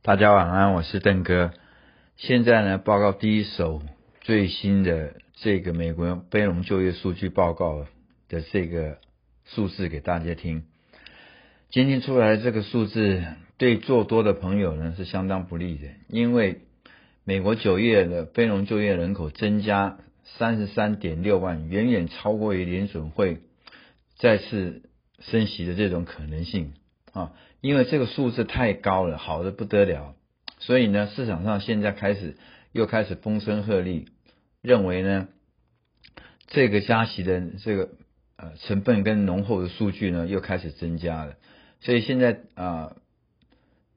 大家晚安，我是邓哥。现在呢，报告第一手最新的这个美国非农就业数据报告的这个数字给大家听。今天出来这个数字对做多的朋友呢是相当不利的，因为美国九月的非农就业人口增加三十三点六万，远远超过于联准会再次升息的这种可能性啊，因为这个数字太高了，好的不得了。所以呢，市场上现在开始又开始风声鹤唳，认为呢，这个加息的这个呃成分跟浓厚的数据呢又开始增加了。所以现在啊，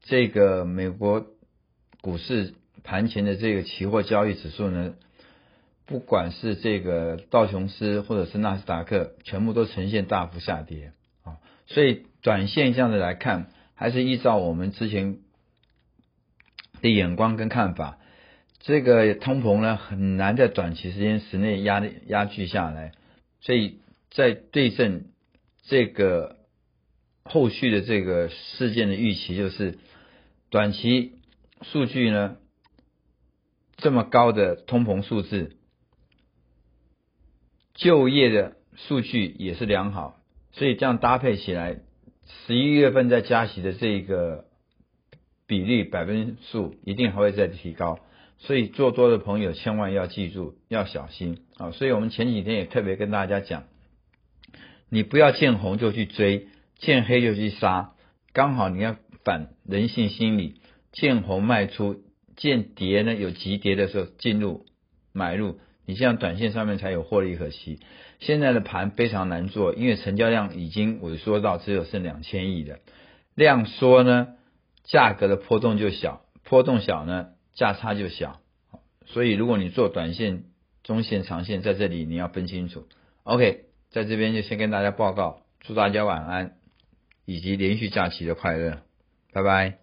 这个美国股市盘前的这个期货交易指数呢，不管是这个道琼斯或者是纳斯达克，全部都呈现大幅下跌。所以短线这样的来看，还是依照我们之前。的眼光跟看法，这个通膨呢很难在短期时间时内压压制下来，所以在对阵这个后续的这个事件的预期，就是短期数据呢这么高的通膨数字，就业的数据也是良好，所以这样搭配起来，十一月份在加息的这一个。比例百分数一定还会再提高，所以做多的朋友千万要记住，要小心啊！所以我们前几天也特别跟大家讲，你不要见红就去追，见黑就去杀，刚好你要反人性心理，见红卖出，见跌呢有急跌的时候进入买入，你这样短线上面才有获利可期。现在的盘非常难做，因为成交量已经萎缩到只有剩两千亿的量缩呢。价格的波动就小，波动小呢，价差就小。所以如果你做短线、中线、长线，在这里你要分清楚。OK，在这边就先跟大家报告，祝大家晚安，以及连续假期的快乐，拜拜。